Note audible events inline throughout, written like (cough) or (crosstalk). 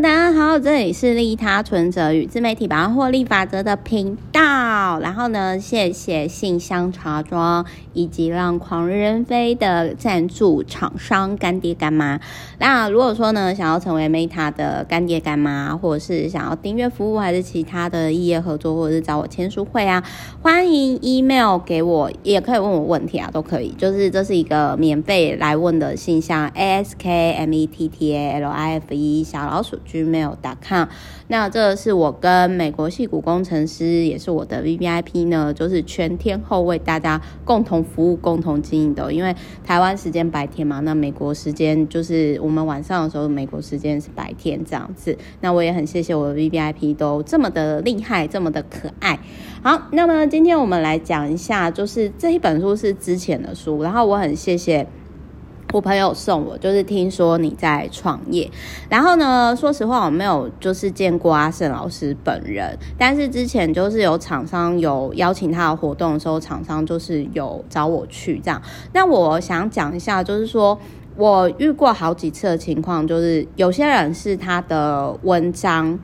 大家好，这里是利他存折与自媒体百万获利法则的频道。然后呢，谢谢信箱茶庄以及让狂人飞的赞助厂商干爹干妈。那如果说呢，想要成为 Meta 的干爹干妈，或者是想要订阅服务，还是其他的异业合作，或者是找我签书会啊，欢迎 email 给我，也可以问我问题啊，都可以。就是这是一个免费来问的信箱，A S K M E T T A L I F E 小老鼠 gmail.com。那这是我跟美国矽谷工程师，也是我的 VVIP 呢，就是全天候为大家共同服务、共同经营的。因为台湾时间白天嘛，那美国时间就是我们晚上的时候，美国时间是白天这样子。那我也很谢谢我的 VVIP 都这么的厉害，这么的可爱。好，那么今天我们来讲一下，就是这一本书是之前的书，然后我很谢谢。我朋友送我，就是听说你在创业，然后呢，说实话我没有就是见过阿胜老师本人，但是之前就是有厂商有邀请他的活动的时候，厂商就是有找我去这样。那我想讲一下，就是说我遇过好几次的情况，就是有些人是他的文章。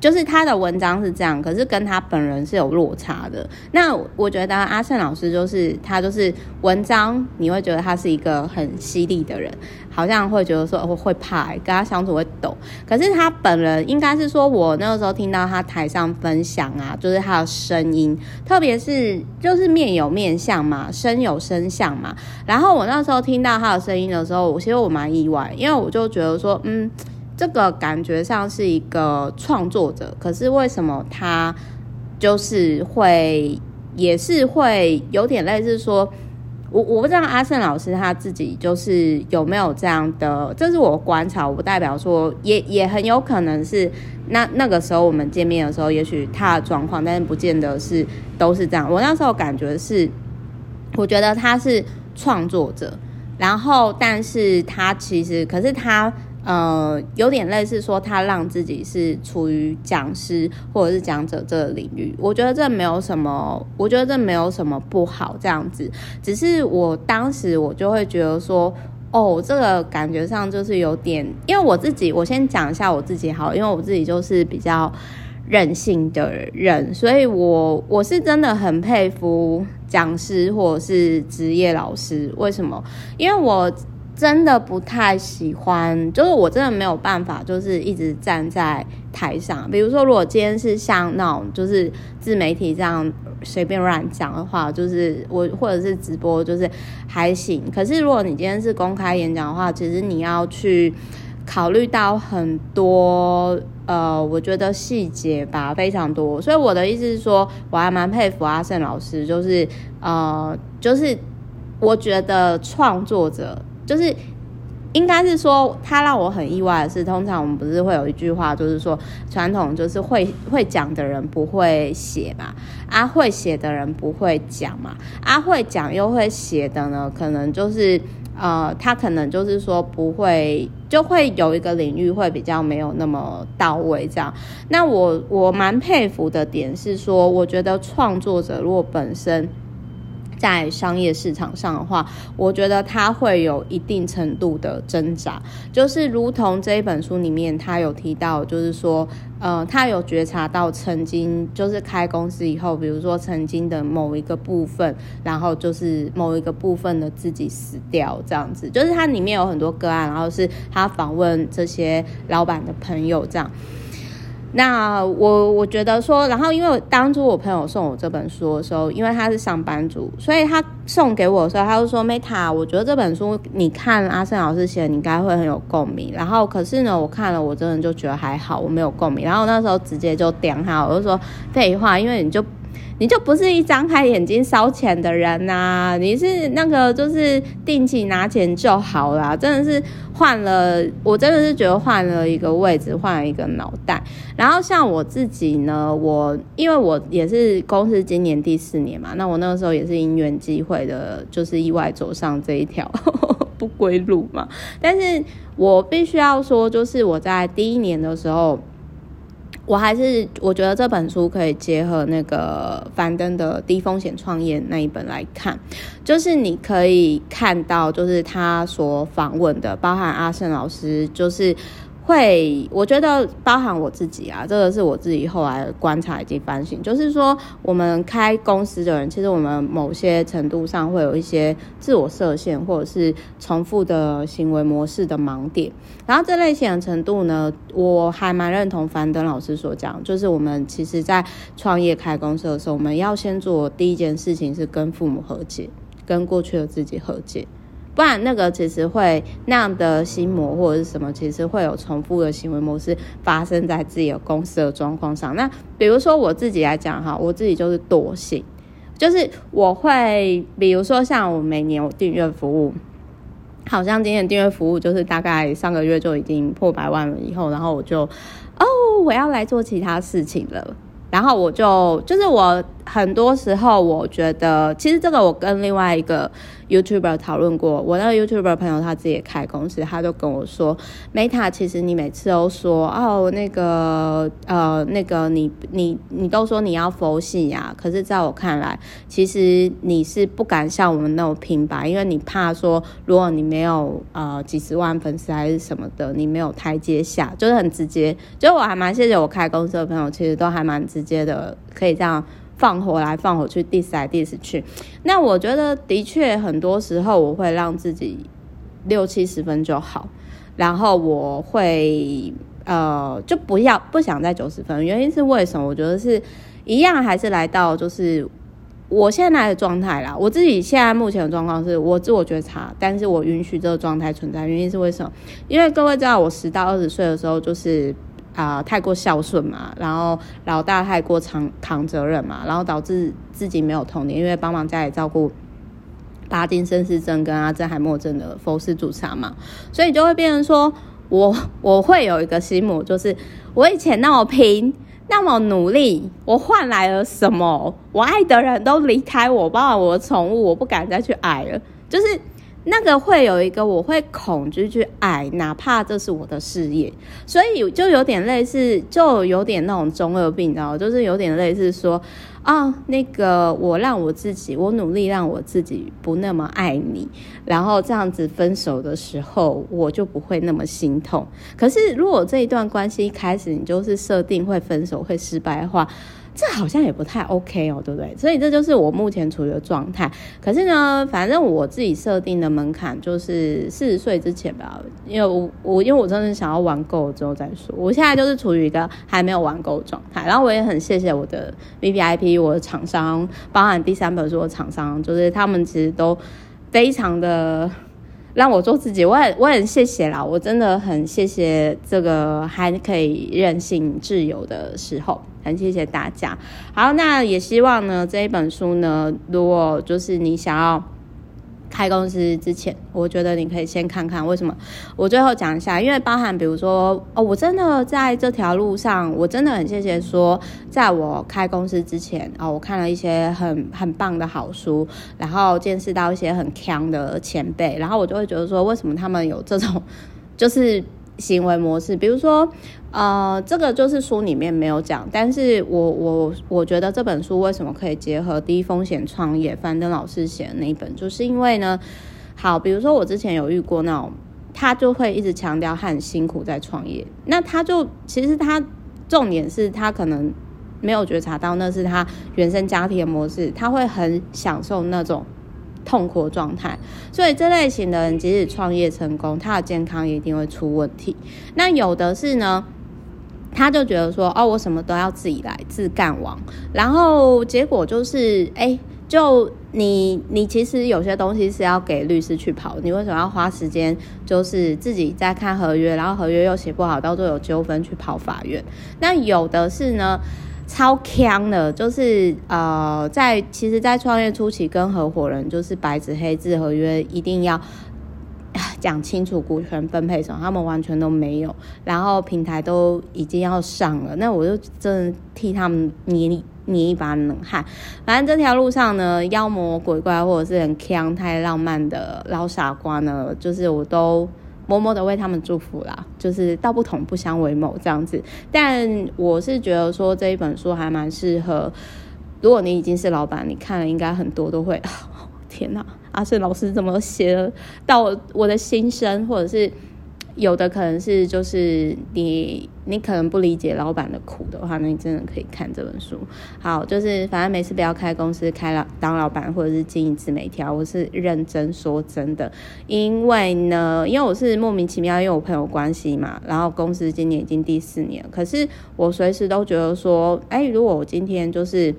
就是他的文章是这样，可是跟他本人是有落差的。那我觉得阿胜老师就是他，就是文章你会觉得他是一个很犀利的人，好像会觉得说我会怕，跟他相处会抖。可是他本人应该是说，我那个时候听到他台上分享啊，就是他的声音，特别是就是面有面相嘛，声有声相嘛。然后我那时候听到他的声音的时候，我其实我蛮意外，因为我就觉得说，嗯。这个感觉上是一个创作者，可是为什么他就是会，也是会有点类似说，我我不知道阿胜老师他自己就是有没有这样的，这是我观察，我不代表说，也也很有可能是那那个时候我们见面的时候，也许他的状况，但是不见得是都是这样。我那时候感觉是，我觉得他是创作者，然后但是他其实，可是他。呃，有点类似说他让自己是处于讲师或者是讲者这个领域，我觉得这没有什么，我觉得这没有什么不好这样子，只是我当时我就会觉得说，哦，这个感觉上就是有点，因为我自己，我先讲一下我自己好，因为我自己就是比较任性的人，所以我我是真的很佩服讲师或者是职业老师，为什么？因为我。真的不太喜欢，就是我真的没有办法，就是一直站在台上。比如说，如果今天是像那种就是自媒体这样随便乱讲的话，就是我或者是直播，就是还行。可是如果你今天是公开演讲的话，其实你要去考虑到很多呃，我觉得细节吧，非常多。所以我的意思是说，我还蛮佩服阿胜老师，就是呃，就是我觉得创作者。就是，应该是说，他让我很意外的是，通常我们不是会有一句话，就是说，传统就是会会讲的人不会写嘛，啊会写的人不会讲嘛，啊会讲又会写的呢，可能就是呃，他可能就是说不会，就会有一个领域会比较没有那么到位这样。那我我蛮佩服的点是说，我觉得创作者如果本身。在商业市场上的话，我觉得他会有一定程度的挣扎，就是如同这一本书里面他有提到，就是说，呃，他有觉察到曾经就是开公司以后，比如说曾经的某一个部分，然后就是某一个部分的自己死掉这样子，就是它里面有很多个案，然后是他访问这些老板的朋友这样。那我我觉得说，然后因为当初我朋友送我这本书的时候，因为他是上班族，所以他送给我的时候，他就说：“Meta，我觉得这本书你看阿胜老师写的，你应该会很有共鸣。”然后可是呢，我看了，我真的就觉得还好，我没有共鸣。然后那时候直接就点他，我就说：“废话，因为你就。”你就不是一张开眼睛烧钱的人呐、你是那个就是定期拿钱就好啦，真的是换了，我真的是觉得换了一个位置，换了一个脑袋。然后像我自己呢，我因为我也是公司今年第四年嘛，那我那个时候也是因缘际会的，就是意外走上这一条 (laughs) 不归路嘛。但是我必须要说，就是我在第一年的时候。我还是我觉得这本书可以结合那个樊登的低风险创业那一本来看，就是你可以看到，就是他所访问的，包含阿胜老师，就是会，我觉得包含我自己啊，这个是我自己后来观察以及反省，就是说我们开公司的人，其实我们某些程度上会有一些自我设限或者是重复的行为模式的盲点。然后这类型的程度呢，我还蛮认同樊登老师所讲，就是我们其实在创业开公司的时候，我们要先做第一件事情是跟父母和解，跟过去的自己和解。不然，那个其实会那样的心魔或者是什么，其实会有重复的行为模式发生在自己的公司的状况上。那比如说我自己来讲哈，我自己就是惰性，就是我会，比如说像我每年我订阅服务，好像今年订阅服务就是大概上个月就已经破百万了以后，然后我就哦，我要来做其他事情了。然后我就就是我很多时候我觉得，其实这个我跟另外一个 YouTuber 讨论过，我那个 YouTuber 朋友他自己也开公司，他就跟我说，Meta 其实你每次都说哦那个呃那个你你你都说你要佛系呀，可是在我看来，其实你是不敢像我们那么平白，因为你怕说如果你没有呃几十万粉丝还是什么的，你没有台阶下，就是很直接。就我还蛮谢谢我开公司的朋友，其实都还蛮直接的，可以这样。放火来放火去，diss 来 diss 去。那我觉得的确很多时候我会让自己六七十分就好，然后我会呃就不要不想再九十分。原因是为什么？我觉得是一样，还是来到就是我现在的状态啦。我自己现在目前的状况是我自我觉察，但是我允许这个状态存在。原因是为什么？因为各位知道，我十到二十岁的时候就是。啊、太过孝顺嘛，然后老大太过扛扛责任嘛，然后导致自己没有童年，因为帮忙家里照顾帕金森氏症跟阿兹海默症的佛氏主查嘛，所以就会变成说我 (laughs) 我会有一个心魔，就是我以前那么拼，那么努力，我换来了什么？我爱的人都离开我，包括我的宠物，我不敢再去爱了，就是。那个会有一个，我会恐惧去爱，哪怕这是我的事业，所以就有点类似，就有点那种中二病，你知道，就是有点类似说，啊、那个我让我自己，我努力让我自己不那么爱你，然后这样子分手的时候，我就不会那么心痛。可是如果这一段关系一开始你就是设定会分手会失败的话，这好像也不太 OK 哦，对不对？所以这就是我目前处于的状态。可是呢，反正我自己设定的门槛就是四十岁之前吧，因为我我因为我真的想要玩够之后再说。我现在就是处于一个还没有玩够的状态。然后我也很谢谢我的 VVIP，我的厂商，包含第三本书的厂商，就是他们其实都非常的。让我做自己，我很我很谢谢啦，我真的很谢谢这个还可以任性自由的时候，很谢谢大家。好，那也希望呢这一本书呢，如果就是你想要。开公司之前，我觉得你可以先看看为什么。我最后讲一下，因为包含比如说哦，我真的在这条路上，我真的很谢谢说，在我开公司之前哦，我看了一些很很棒的好书，然后见识到一些很强的前辈，然后我就会觉得说，为什么他们有这种就是。行为模式，比如说，呃，这个就是书里面没有讲，但是我我我觉得这本书为什么可以结合低风险创业，樊登老师写的那一本，就是因为呢，好，比如说我之前有遇过那种，他就会一直强调很辛苦在创业，那他就其实他重点是他可能没有觉察到那是他原生家庭的模式，他会很享受那种。痛苦状态，所以这类型的人即使创业成功，他的健康也一定会出问题。那有的是呢，他就觉得说，哦，我什么都要自己来，自干王，然后结果就是，哎，就你你其实有些东西是要给律师去跑，你为什么要花时间，就是自己在看合约，然后合约又写不好，到最后有纠纷去跑法院。那有的是呢。超强的，就是呃，在其实，在创业初期跟合伙人就是白纸黑字合约一定要讲清楚股权分配什么，他们完全都没有，然后平台都已经要上了，那我就真的替他们捏捏一把冷汗。反正这条路上呢，妖魔鬼怪或者是很强太浪漫的老傻瓜呢，就是我都。默默的为他们祝福啦，就是道不同不相为谋这样子。但我是觉得说这一本书还蛮适合，如果你已经是老板，你看了应该很多都会，(laughs) 天哪，阿胜老师怎么写到我的心声，或者是有的可能是就是你你可能不理解老板的苦的话，那你真的可以看这本书。好，就是反正每次不要开公司开老当老板或者是经营自媒体，我是认真说真的，因为呢，因为我是莫名其妙，因为我朋友关系嘛，然后公司今年已经第四年，可是我随时都觉得说，哎，如果我今天就是。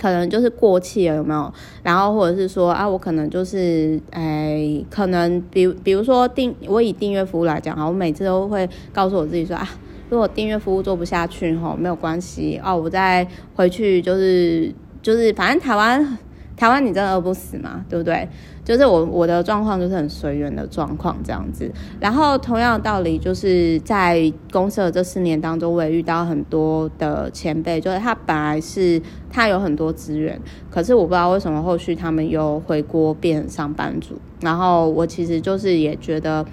可能就是过气了，有没有？然后或者是说啊，我可能就是，哎，可能比比如说订，我以订阅服务来讲哈，我每次都会告诉我自己说啊，如果订阅服务做不下去吼，没有关系哦，我再回去就是就是，反正台湾。台湾你真的饿不死嘛？对不对？就是我我的状况就是很随缘的状况这样子。然后同样的道理，就是在公司的这四年当中，我也遇到很多的前辈，就是他本来是他有很多资源，可是我不知道为什么后续他们又回锅变上班族。然后我其实就是也觉得。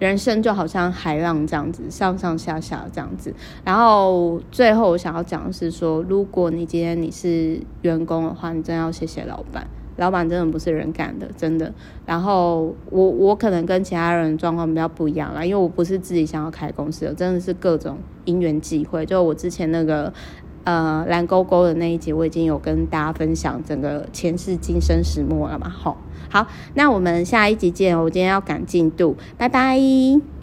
人生就好像海浪这样子，上上下下这样子。然后最后我想要讲的是说，如果你今天你是员工的话，你真要谢谢老板。老板真的不是人干的，真的。然后我我可能跟其他人状况比较不一样啦，因为我不是自己想要开公司的，真的是各种因缘际会。就我之前那个呃蓝勾勾的那一集，我已经有跟大家分享整个前世今生始末了嘛，吼。好，那我们下一集见。我今天要赶进度，拜拜。